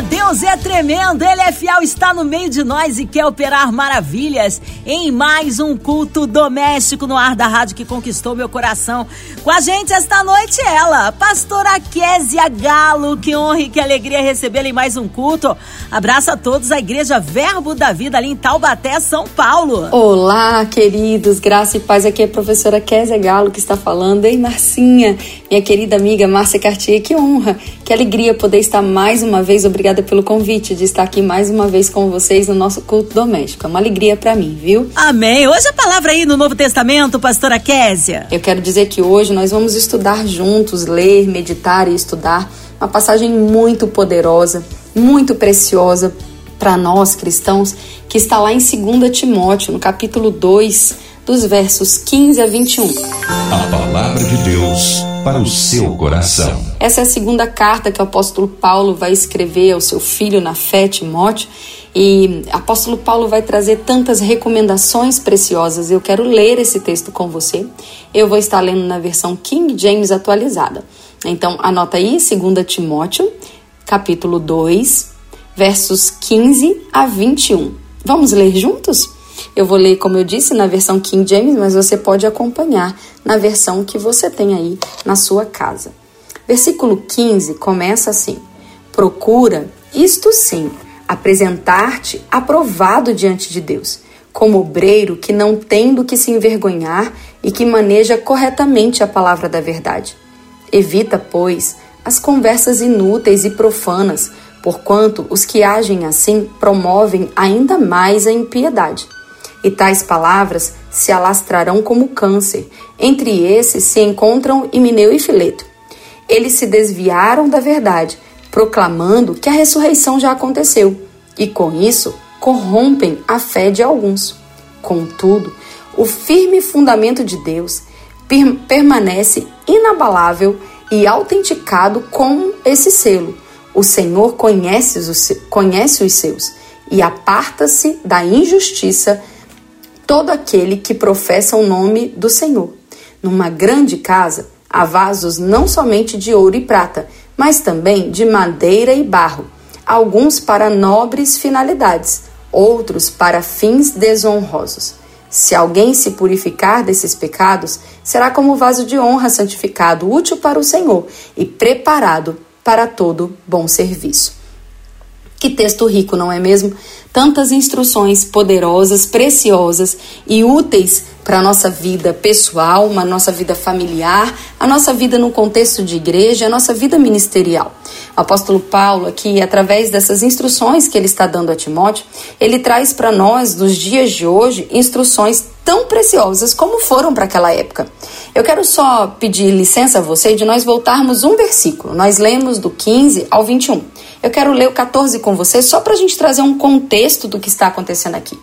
Deus é tremendo, Ele é fiel, está no meio de nós e quer operar maravilhas em mais um culto doméstico no ar da rádio que conquistou meu coração. Com a gente esta noite ela, pastora Késia Galo, que honra e que alegria recebê-la em mais um culto. Abraço a todos a Igreja Verbo da Vida ali em Taubaté, São Paulo. Olá, queridos, graça e paz, aqui é a professora Késia Galo que está falando. Ei, Marcinha, minha querida amiga Márcia Cartier, que honra, que alegria poder estar mais uma vez, obrigada pelo convite de estar aqui mais uma vez com vocês no nosso culto doméstico. É uma alegria para mim, viu? Amém. Hoje a palavra aí no Novo Testamento, pastora Késia. Eu quero dizer que hoje nós vamos estudar juntos, ler, meditar e estudar uma passagem muito poderosa, muito preciosa para nós cristãos, que está lá em 2 Timóteo, no capítulo 2, dos versos 15 a 21. A palavra de Deus para o seu coração. Essa é a segunda carta que o apóstolo Paulo vai escrever ao seu filho na fé, Timóteo. E apóstolo Paulo vai trazer tantas recomendações preciosas. Eu quero ler esse texto com você. Eu vou estar lendo na versão King James atualizada. Então, anota aí, 2 Timóteo, capítulo 2, versos 15 a 21. Vamos ler juntos? Eu vou ler, como eu disse, na versão King James, mas você pode acompanhar na versão que você tem aí na sua casa. Versículo 15 começa assim: Procura, isto sim, apresentar-te aprovado diante de Deus, como obreiro que não tem do que se envergonhar e que maneja corretamente a palavra da verdade. Evita, pois, as conversas inúteis e profanas, porquanto os que agem assim promovem ainda mais a impiedade e tais palavras se alastrarão como câncer. Entre esses se encontram Himeneu e Fileto. Eles se desviaram da verdade, proclamando que a ressurreição já aconteceu, e com isso corrompem a fé de alguns. Contudo, o firme fundamento de Deus permanece inabalável e autenticado com esse selo. O Senhor conhece os, conhece os seus e aparta-se da injustiça todo aquele que professa o nome do Senhor. Numa grande casa há vasos não somente de ouro e prata, mas também de madeira e barro, alguns para nobres finalidades, outros para fins desonrosos. Se alguém se purificar desses pecados, será como vaso de honra santificado, útil para o Senhor e preparado para todo bom serviço. Que texto rico, não é mesmo? Tantas instruções poderosas, preciosas e úteis para a nossa vida pessoal, a nossa vida familiar, a nossa vida no contexto de igreja, a nossa vida ministerial. O apóstolo Paulo, aqui, através dessas instruções que ele está dando a Timóteo, ele traz para nós, nos dias de hoje, instruções tão preciosas como foram para aquela época. Eu quero só pedir licença a você de nós voltarmos um versículo. Nós lemos do 15 ao 21. Eu quero ler o 14 com você só para a gente trazer um contexto do que está acontecendo aqui.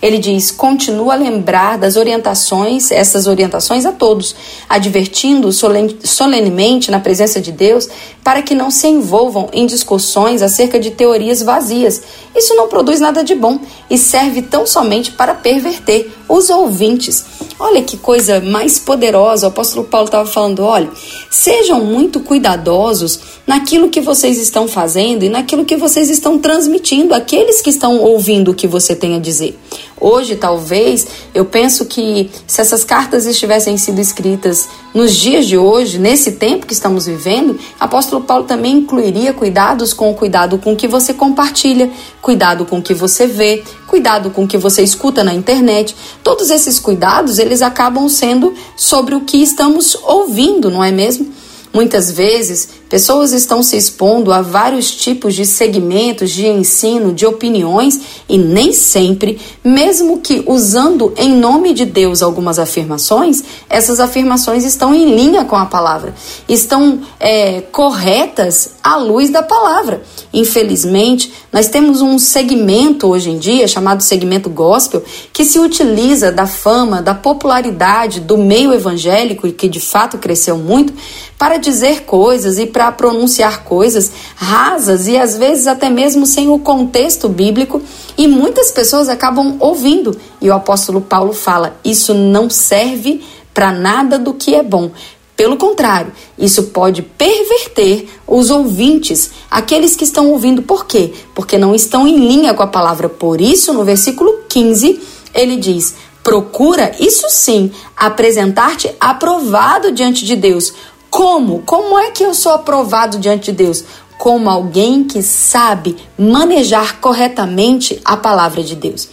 Ele diz: continua a lembrar das orientações, essas orientações a todos, advertindo solenemente na presença de Deus para que não se envolvam em discussões acerca de teorias vazias. Isso não produz nada de bom e serve tão somente para perverter os ouvintes. Olha que coisa mais poderosa. O apóstolo Paulo estava falando: olha, sejam muito cuidadosos naquilo que vocês estão fazendo e naquilo que vocês estão transmitindo àqueles que estão ouvindo o que você tem a dizer. Hoje, talvez, eu penso que se essas cartas estivessem sido escritas nos dias de hoje, nesse tempo que estamos vivendo, apóstolo Paulo também incluiria cuidados com o cuidado com que você compartilha, cuidado com que você vê, cuidado com que você escuta na internet. Todos esses cuidados, eles acabam sendo sobre o que estamos ouvindo, não é mesmo? Muitas vezes, pessoas estão se expondo a vários tipos de segmentos de ensino, de opiniões e nem sempre, mesmo que usando em nome de Deus algumas afirmações, essas afirmações estão em linha com a palavra, estão é, corretas à luz da palavra. Infelizmente, nós temos um segmento hoje em dia, chamado segmento gospel, que se utiliza da fama, da popularidade do meio evangélico e que de fato cresceu muito, para dizer coisas e para pronunciar coisas rasas e às vezes até mesmo sem o contexto bíblico, e muitas pessoas acabam ouvindo. E o apóstolo Paulo fala: isso não serve para nada do que é bom. Pelo contrário, isso pode perverter os ouvintes, aqueles que estão ouvindo. Por quê? Porque não estão em linha com a palavra. Por isso, no versículo 15, ele diz: Procura, isso sim, apresentar-te aprovado diante de Deus. Como? Como é que eu sou aprovado diante de Deus? Como alguém que sabe manejar corretamente a palavra de Deus.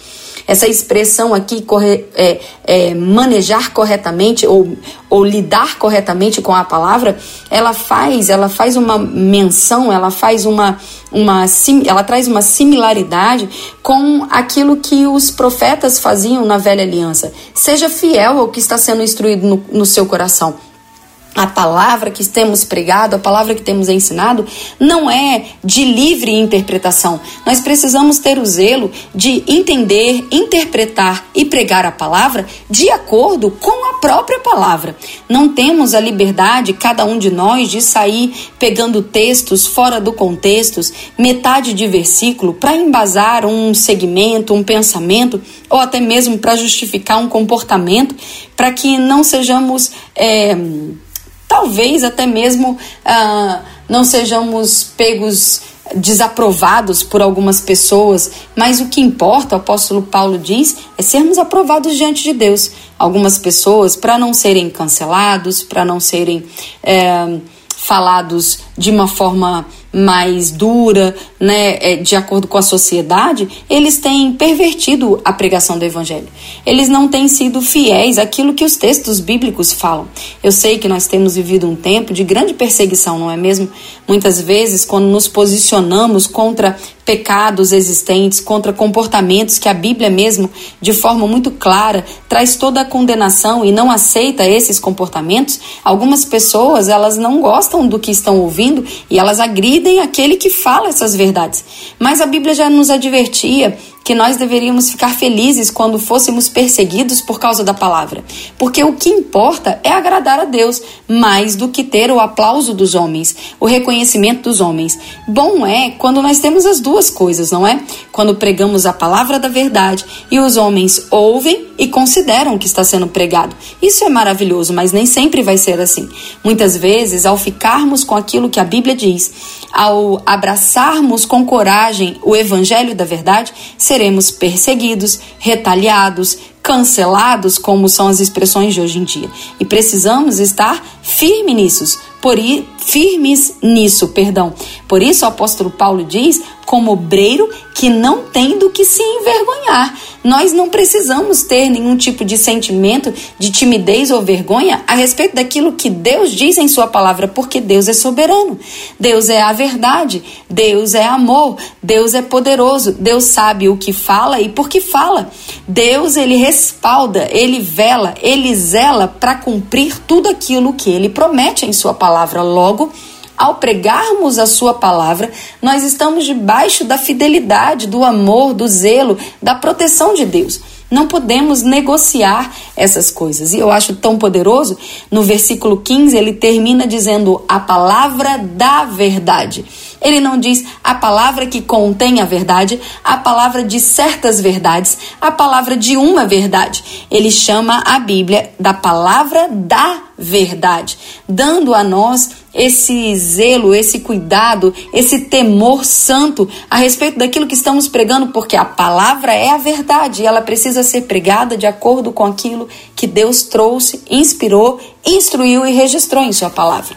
Essa expressão aqui, corre, é, é, manejar corretamente ou, ou lidar corretamente com a palavra, ela faz, ela faz uma menção, ela faz uma, uma ela traz uma similaridade com aquilo que os profetas faziam na velha aliança. Seja fiel ao que está sendo instruído no, no seu coração a palavra que temos pregado, a palavra que temos ensinado, não é de livre interpretação. Nós precisamos ter o zelo de entender, interpretar e pregar a palavra de acordo com a própria palavra. Não temos a liberdade, cada um de nós, de sair pegando textos fora do contexto, metade de versículo, para embasar um segmento, um pensamento, ou até mesmo para justificar um comportamento, para que não sejamos. É, talvez até mesmo ah, não sejamos pegos desaprovados por algumas pessoas, mas o que importa, o apóstolo Paulo diz, é sermos aprovados diante de Deus. Algumas pessoas, para não serem cancelados, para não serem é, falados de uma forma mais dura, né, é, de acordo com a sociedade, eles têm pervertido a pregação do evangelho. Eles não têm sido fiéis àquilo que os textos bíblicos falam. Eu sei que nós temos vivido um tempo de grande perseguição, não é mesmo? Muitas vezes, quando nos posicionamos contra pecados existentes, contra comportamentos que a Bíblia mesmo, de forma muito clara, traz toda a condenação e não aceita esses comportamentos, algumas pessoas, elas não gostam do que estão ouvindo e elas agridem aquele que fala essas verdades. Mas a Bíblia já nos advertia que nós deveríamos ficar felizes quando fôssemos perseguidos por causa da palavra, porque o que importa é agradar a Deus mais do que ter o aplauso dos homens, o reconhecimento dos homens. Bom é quando nós temos as duas coisas, não é? Quando pregamos a palavra da verdade e os homens ouvem e consideram que está sendo pregado. Isso é maravilhoso, mas nem sempre vai ser assim. Muitas vezes, ao ficarmos com aquilo que a Bíblia diz, ao abraçarmos com coragem o evangelho da verdade, seremos perseguidos, retaliados, cancelados, como são as expressões de hoje em dia. E precisamos estar firmes nisso, por firmes nisso, perdão. Por isso o apóstolo Paulo diz: como obreiro que não tem do que se envergonhar. Nós não precisamos ter nenhum tipo de sentimento de timidez ou vergonha a respeito daquilo que Deus diz em Sua palavra, porque Deus é soberano, Deus é a verdade, Deus é amor, Deus é poderoso, Deus sabe o que fala e por que fala. Deus, ele respalda, ele vela, ele zela para cumprir tudo aquilo que ele promete em Sua palavra. Logo, ao pregarmos a Sua palavra, nós estamos debaixo da fidelidade, do amor, do zelo, da proteção de Deus. Não podemos negociar essas coisas. E eu acho tão poderoso, no versículo 15, ele termina dizendo a palavra da verdade. Ele não diz a palavra que contém a verdade, a palavra de certas verdades, a palavra de uma verdade. Ele chama a Bíblia da palavra da verdade, dando a nós esse zelo, esse cuidado, esse temor santo a respeito daquilo que estamos pregando, porque a palavra é a verdade e ela precisa ser pregada de acordo com aquilo que Deus trouxe, inspirou, instruiu e registrou em Sua palavra.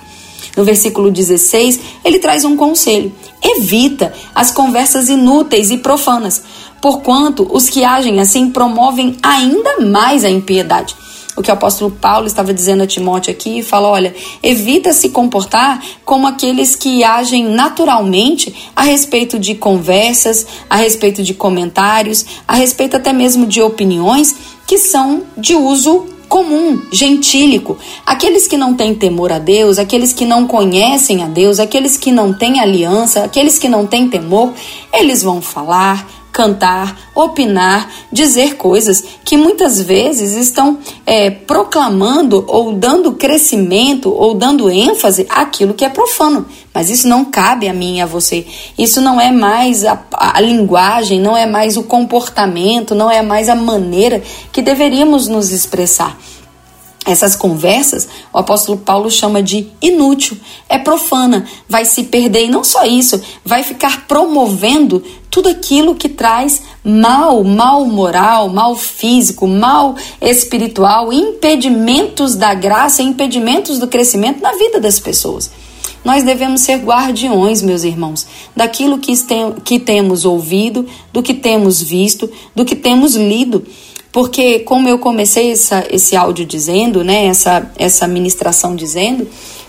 No versículo 16, ele traz um conselho: evita as conversas inúteis e profanas, porquanto os que agem assim promovem ainda mais a impiedade. O que o apóstolo Paulo estava dizendo a Timóteo aqui, fala: olha, evita se comportar como aqueles que agem naturalmente a respeito de conversas, a respeito de comentários, a respeito até mesmo de opiniões que são de uso comum, gentílico. Aqueles que não têm temor a Deus, aqueles que não conhecem a Deus, aqueles que não têm aliança, aqueles que não têm temor, eles vão falar, cantar, opinar, dizer coisas que muitas vezes estão é, proclamando ou dando crescimento ou dando ênfase àquilo que é profano. Mas isso não cabe a mim e a você. Isso não é mais a, a linguagem, não é mais o comportamento, não é mais a maneira que deveríamos nos expressar. Essas conversas, o apóstolo Paulo chama de inútil, é profana, vai se perder e não só isso, vai ficar promovendo tudo aquilo que traz mal, mal moral, mal físico, mal espiritual, impedimentos da graça, impedimentos do crescimento na vida das pessoas. Nós devemos ser guardiões, meus irmãos, daquilo que, que temos ouvido, do que temos visto, do que temos lido. Porque, como eu comecei essa, esse áudio dizendo, né, essa, essa ministração dizendo,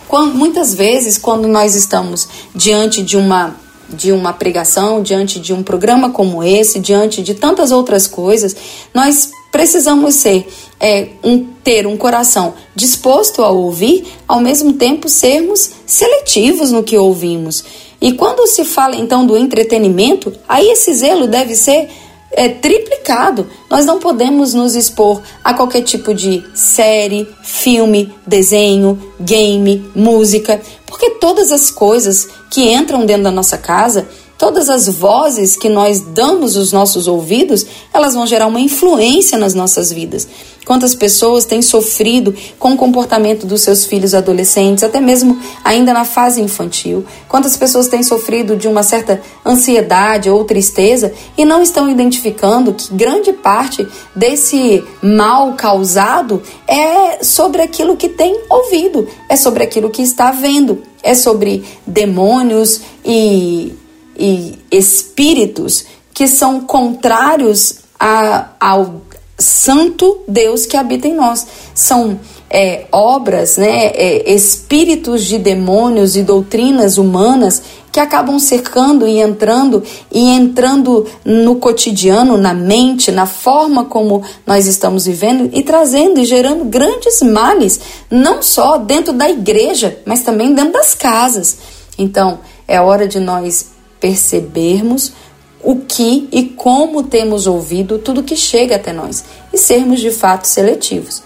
quando, muitas vezes, quando nós estamos diante de uma, de uma pregação, diante de um programa como esse, diante de tantas outras coisas, nós precisamos ser é, um, ter um coração disposto a ouvir, ao mesmo tempo sermos seletivos no que ouvimos. E quando se fala então do entretenimento, aí esse zelo deve ser é, triplicado. Nós não podemos nos expor a qualquer tipo de série, filme, desenho, game, música, porque todas as coisas que entram dentro da nossa casa Todas as vozes que nós damos os nossos ouvidos, elas vão gerar uma influência nas nossas vidas. Quantas pessoas têm sofrido com o comportamento dos seus filhos adolescentes, até mesmo ainda na fase infantil? Quantas pessoas têm sofrido de uma certa ansiedade ou tristeza e não estão identificando que grande parte desse mal causado é sobre aquilo que tem ouvido, é sobre aquilo que está vendo, é sobre demônios e e espíritos que são contrários a, ao santo Deus que habita em nós. São é, obras, né, é, espíritos de demônios e doutrinas humanas que acabam cercando e entrando e entrando no cotidiano, na mente, na forma como nós estamos vivendo e trazendo e gerando grandes males, não só dentro da igreja, mas também dentro das casas. Então, é hora de nós percebermos o que e como temos ouvido tudo que chega até nós e sermos de fato seletivos.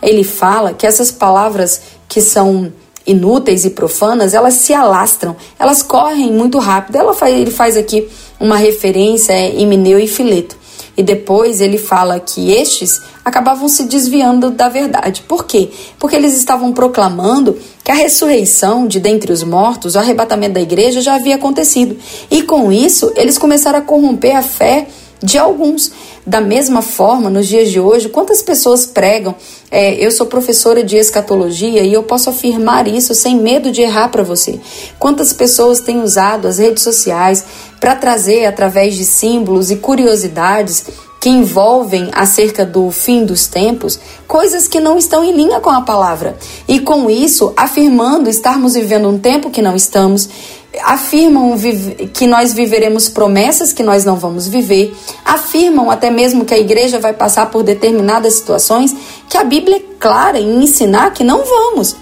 Ele fala que essas palavras que são inúteis e profanas, elas se alastram, elas correm muito rápido. Faz, ele faz aqui uma referência em Mineu e Fileto. E depois ele fala que estes acabavam se desviando da verdade. Por quê? Porque eles estavam proclamando que a ressurreição de dentre os mortos, o arrebatamento da igreja já havia acontecido. E com isso, eles começaram a corromper a fé de alguns. Da mesma forma, nos dias de hoje, quantas pessoas pregam? É, eu sou professora de escatologia e eu posso afirmar isso sem medo de errar para você. Quantas pessoas têm usado as redes sociais para trazer, através de símbolos e curiosidades, que envolvem acerca do fim dos tempos, coisas que não estão em linha com a palavra. E com isso, afirmando estarmos vivendo um tempo que não estamos, afirmam que nós viveremos promessas que nós não vamos viver, afirmam até mesmo que a igreja vai passar por determinadas situações que a Bíblia é clara em ensinar que não vamos.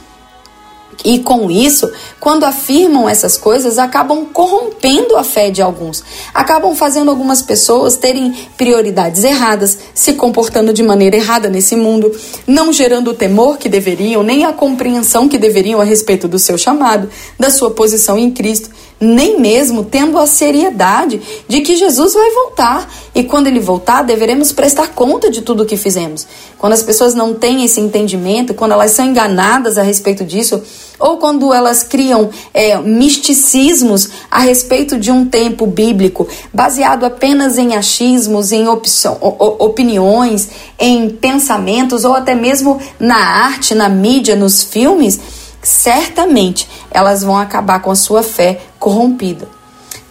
E com isso, quando afirmam essas coisas, acabam corrompendo a fé de alguns, acabam fazendo algumas pessoas terem prioridades erradas, se comportando de maneira errada nesse mundo, não gerando o temor que deveriam, nem a compreensão que deveriam a respeito do seu chamado, da sua posição em Cristo nem mesmo tendo a seriedade de que Jesus vai voltar. E quando ele voltar, deveremos prestar conta de tudo o que fizemos. Quando as pessoas não têm esse entendimento, quando elas são enganadas a respeito disso, ou quando elas criam é, misticismos a respeito de um tempo bíblico, baseado apenas em achismos, em opiniões, em pensamentos, ou até mesmo na arte, na mídia, nos filmes certamente elas vão acabar com a sua fé corrompida.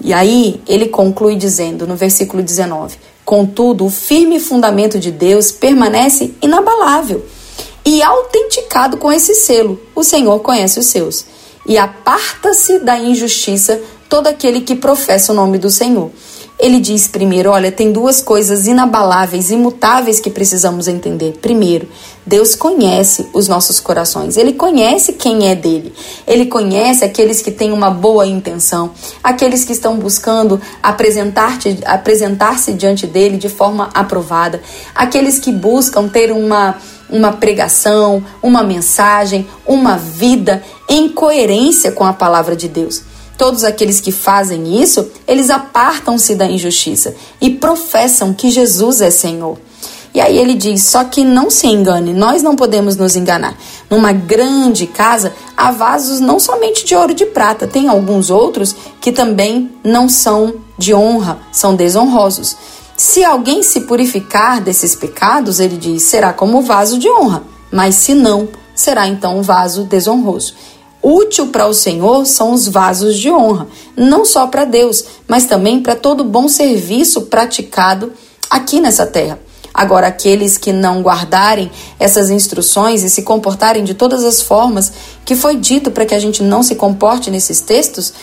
E aí ele conclui dizendo no versículo 19: Contudo, o firme fundamento de Deus permanece inabalável e autenticado com esse selo: O Senhor conhece os seus. E aparta-se da injustiça todo aquele que professa o nome do Senhor. Ele diz primeiro: olha, tem duas coisas inabaláveis, imutáveis que precisamos entender. Primeiro, Deus conhece os nossos corações, Ele conhece quem é dele, Ele conhece aqueles que têm uma boa intenção, aqueles que estão buscando apresentar-se apresentar diante dele de forma aprovada, aqueles que buscam ter uma, uma pregação, uma mensagem, uma vida em coerência com a palavra de Deus. Todos aqueles que fazem isso, eles apartam-se da injustiça e professam que Jesus é Senhor. E aí ele diz: só que não se engane, nós não podemos nos enganar. Numa grande casa há vasos não somente de ouro e de prata, tem alguns outros que também não são de honra, são desonrosos. Se alguém se purificar desses pecados, ele diz, será como vaso de honra, mas se não, será então um vaso desonroso. Útil para o Senhor são os vasos de honra, não só para Deus, mas também para todo bom serviço praticado aqui nessa terra. Agora, aqueles que não guardarem essas instruções e se comportarem de todas as formas que foi dito para que a gente não se comporte nesses textos,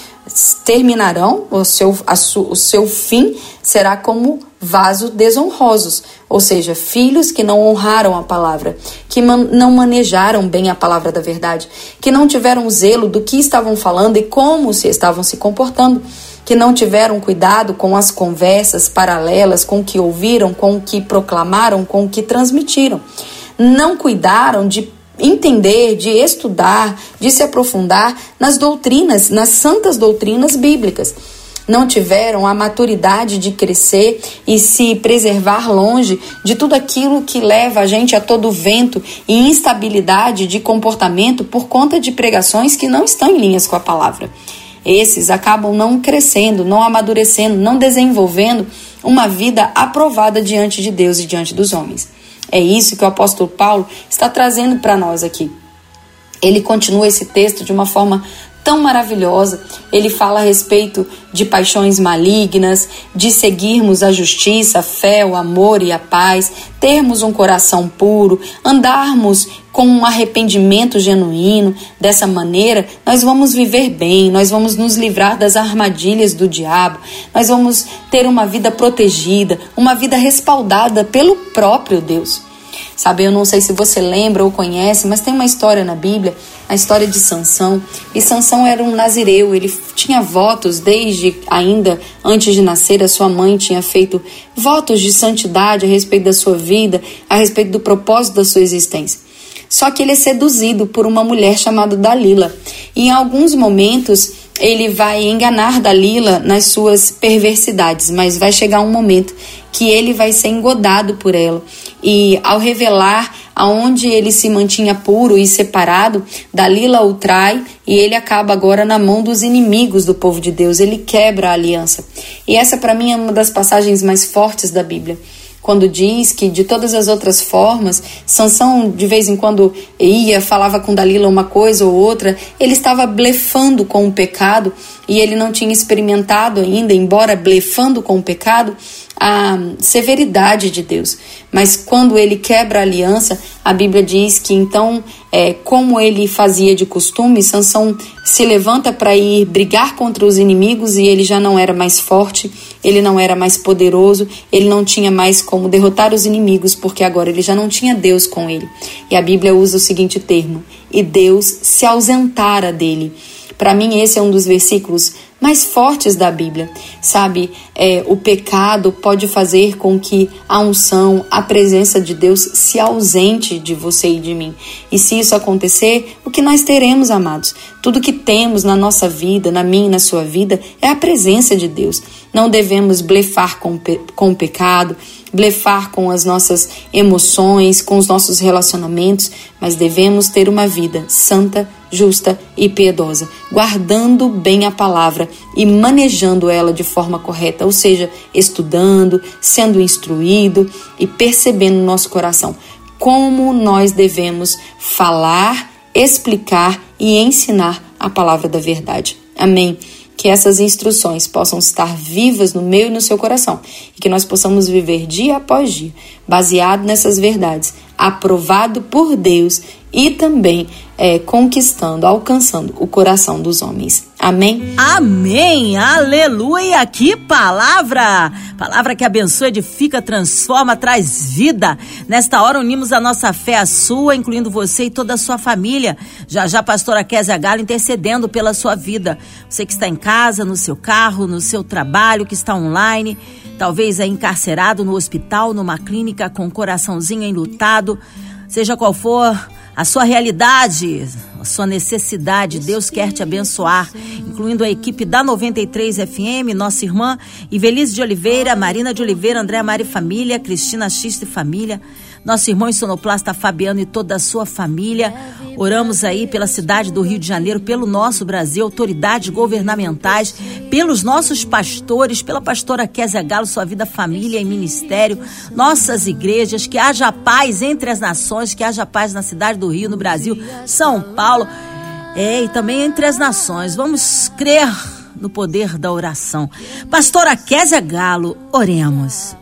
terminarão, o seu, su, o seu fim será como vasos desonrosos, ou seja, filhos que não honraram a palavra, que man, não manejaram bem a palavra da verdade, que não tiveram zelo do que estavam falando e como se estavam se comportando, que não tiveram cuidado com as conversas paralelas, com o que ouviram, com o que proclamaram, com o que transmitiram. Não cuidaram de entender, de estudar, de se aprofundar nas doutrinas, nas santas doutrinas bíblicas. Não tiveram a maturidade de crescer e se preservar longe de tudo aquilo que leva a gente a todo vento e instabilidade de comportamento por conta de pregações que não estão em linhas com a palavra. Esses acabam não crescendo, não amadurecendo, não desenvolvendo uma vida aprovada diante de Deus e diante dos homens. É isso que o apóstolo Paulo está trazendo para nós aqui. Ele continua esse texto de uma forma tão maravilhosa. Ele fala a respeito de paixões malignas, de seguirmos a justiça, a fé, o amor e a paz, termos um coração puro, andarmos com um arrependimento genuíno. Dessa maneira, nós vamos viver bem, nós vamos nos livrar das armadilhas do diabo, nós vamos ter uma vida protegida, uma vida respaldada pelo próprio Deus. Sabe, eu não sei se você lembra ou conhece, mas tem uma história na Bíblia, a história de Sansão. E Sansão era um nazireu, ele tinha votos desde ainda antes de nascer, a sua mãe tinha feito votos de santidade a respeito da sua vida, a respeito do propósito da sua existência. Só que ele é seduzido por uma mulher chamada Dalila. E em alguns momentos ele vai enganar Dalila nas suas perversidades, mas vai chegar um momento que ele vai ser engodado por ela. E ao revelar aonde ele se mantinha puro e separado, Dalila o trai e ele acaba agora na mão dos inimigos do povo de Deus. Ele quebra a aliança. E essa para mim é uma das passagens mais fortes da Bíblia quando diz que de todas as outras formas, Sansão de vez em quando ia, falava com Dalila uma coisa ou outra, ele estava blefando com o pecado e ele não tinha experimentado ainda, embora blefando com o pecado, a severidade de Deus. Mas quando ele quebra a aliança, a Bíblia diz que então, é, como ele fazia de costume, Sansão se levanta para ir brigar contra os inimigos e ele já não era mais forte, ele não era mais poderoso, ele não tinha mais como derrotar os inimigos, porque agora ele já não tinha Deus com ele. E a Bíblia usa o seguinte termo: e Deus se ausentara dele. Para mim, esse é um dos versículos mais fortes da Bíblia. Sabe, é, o pecado pode fazer com que a unção, a presença de Deus se ausente de você e de mim. E se isso acontecer, o que nós teremos, amados? Tudo que temos na nossa vida, na minha e na sua vida, é a presença de Deus. Não devemos blefar com, com o pecado, blefar com as nossas emoções, com os nossos relacionamentos, mas devemos ter uma vida santa, justa e piedosa, guardando bem a palavra e manejando ela de forma correta, ou seja, estudando, sendo instruído e percebendo no nosso coração como nós devemos falar, explicar e ensinar a palavra da verdade. Amém que essas instruções possam estar vivas no meu e no seu coração e que nós possamos viver dia após dia, baseado nessas verdades, aprovado por Deus e também é, conquistando, alcançando o coração dos homens. Amém? Amém! Aleluia! Que palavra! Palavra que abençoa, edifica, transforma, traz vida. Nesta hora unimos a nossa fé à sua, incluindo você e toda a sua família. Já já, pastora Kézia Galo intercedendo pela sua vida. Você que está em casa, no seu carro, no seu trabalho, que está online, talvez é encarcerado no hospital, numa clínica com o coraçãozinho enlutado. Seja qual for a sua realidade, a sua necessidade. Deus quer te abençoar, incluindo a equipe da 93 FM, nossa irmã Ivelise de Oliveira, Marina de Oliveira, André Mari Família, Cristina Xiste Família nosso irmão sonoplasta Fabiano e toda a sua família. Oramos aí pela cidade do Rio de Janeiro, pelo nosso Brasil, autoridades governamentais, pelos nossos pastores, pela pastora Kézia Galo, sua vida, família e ministério, nossas igrejas, que haja paz entre as nações, que haja paz na cidade do Rio, no Brasil, São Paulo, é, e também entre as nações. Vamos crer no poder da oração. Pastora Kézia Galo, oremos.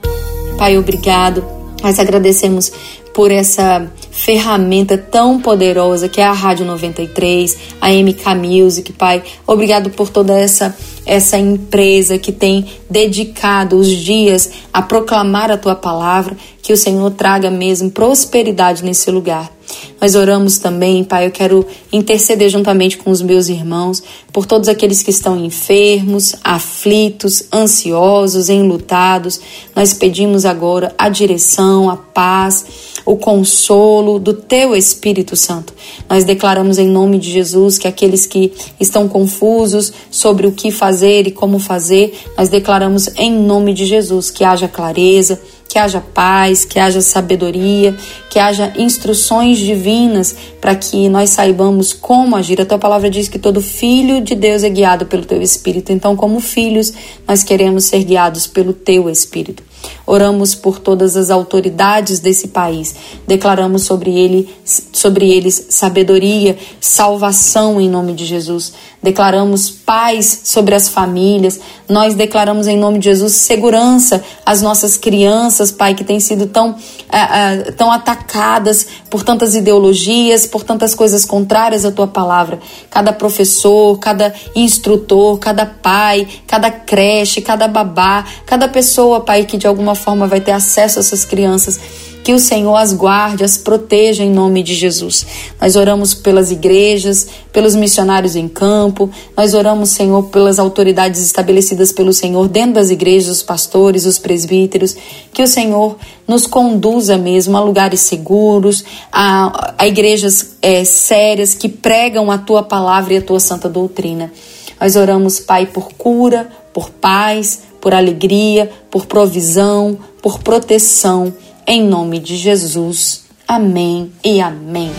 Pai, obrigado nós agradecemos por essa ferramenta tão poderosa que é a Rádio 93, a MK Music, Pai. Obrigado por toda essa essa empresa que tem dedicado os dias a proclamar a tua palavra, que o Senhor traga mesmo prosperidade nesse lugar. Nós oramos também, Pai, eu quero interceder juntamente com os meus irmãos por todos aqueles que estão enfermos, aflitos, ansiosos, enlutados. Nós pedimos agora a direção, a paz, o consolo do Teu Espírito Santo. Nós declaramos em nome de Jesus que aqueles que estão confusos sobre o que fazer e como fazer, nós declaramos em nome de Jesus que haja clareza que haja paz, que haja sabedoria, que haja instruções divinas para que nós saibamos como agir. A tua palavra diz que todo filho de Deus é guiado pelo teu espírito. Então, como filhos, nós queremos ser guiados pelo teu espírito. Oramos por todas as autoridades desse país. Declaramos sobre ele, sobre eles sabedoria, salvação em nome de Jesus. Declaramos paz sobre as famílias. Nós declaramos em nome de Jesus segurança às nossas crianças, Pai, que têm sido tão, uh, uh, tão atacadas por tantas ideologias, por tantas coisas contrárias à tua palavra. Cada professor, cada instrutor, cada pai, cada creche, cada babá, cada pessoa, Pai, que de alguma forma vai ter acesso a essas crianças. Que o Senhor as guarde, as proteja em nome de Jesus. Nós oramos pelas igrejas, pelos missionários em campo, nós oramos, Senhor, pelas autoridades estabelecidas pelo Senhor dentro das igrejas, os pastores, os presbíteros. Que o Senhor nos conduza mesmo a lugares seguros, a, a igrejas é, sérias que pregam a tua palavra e a tua santa doutrina. Nós oramos, Pai, por cura, por paz, por alegria, por provisão, por proteção, em nome de Jesus. Amém e amém.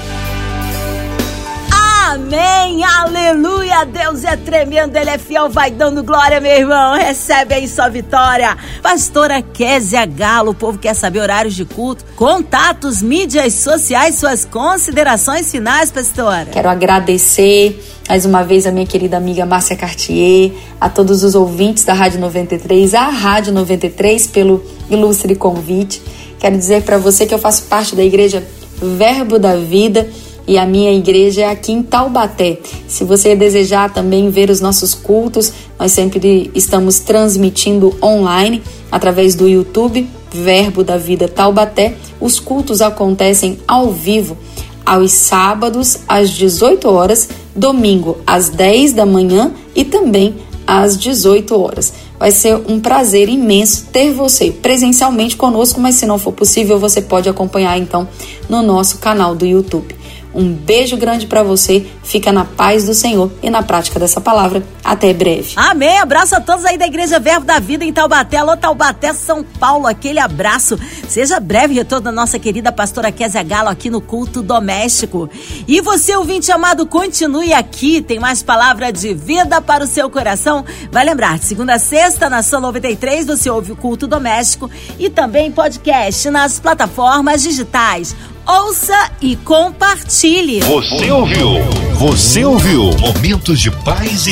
Amém, aleluia, Deus é tremendo, Ele é fiel, vai dando glória, meu irmão, recebe aí sua vitória. Pastora Kézia Galo, o povo quer saber horários de culto, contatos, mídias sociais, suas considerações finais, pastora. Quero agradecer mais uma vez a minha querida amiga Márcia Cartier, a todos os ouvintes da Rádio 93, a Rádio 93 pelo ilustre convite. Quero dizer para você que eu faço parte da igreja Verbo da Vida e a minha igreja é aqui em Taubaté. Se você desejar também ver os nossos cultos, nós sempre estamos transmitindo online através do YouTube Verbo da Vida Taubaté. Os cultos acontecem ao vivo aos sábados às 18 horas, domingo às 10 da manhã e também às 18 horas. Vai ser um prazer imenso ter você presencialmente conosco, mas se não for possível, você pode acompanhar então no nosso canal do YouTube. Um beijo grande para você, fica na paz do Senhor e na prática dessa palavra. Até breve. Amém. Abraço a todos aí da Igreja Verbo da Vida em Taubaté. Alô, Taubaté, São Paulo. Aquele abraço. Seja breve retorno da nossa querida pastora Kézia Galo aqui no culto doméstico. E você, ouvinte amado, continue aqui. Tem mais palavra de vida para o seu coração. Vai lembrar, segunda a sexta, na São 93, você ouve o culto doméstico e também podcast nas plataformas digitais ouça e compartilhe. Você ouviu? Você ouviu? Momentos de paz e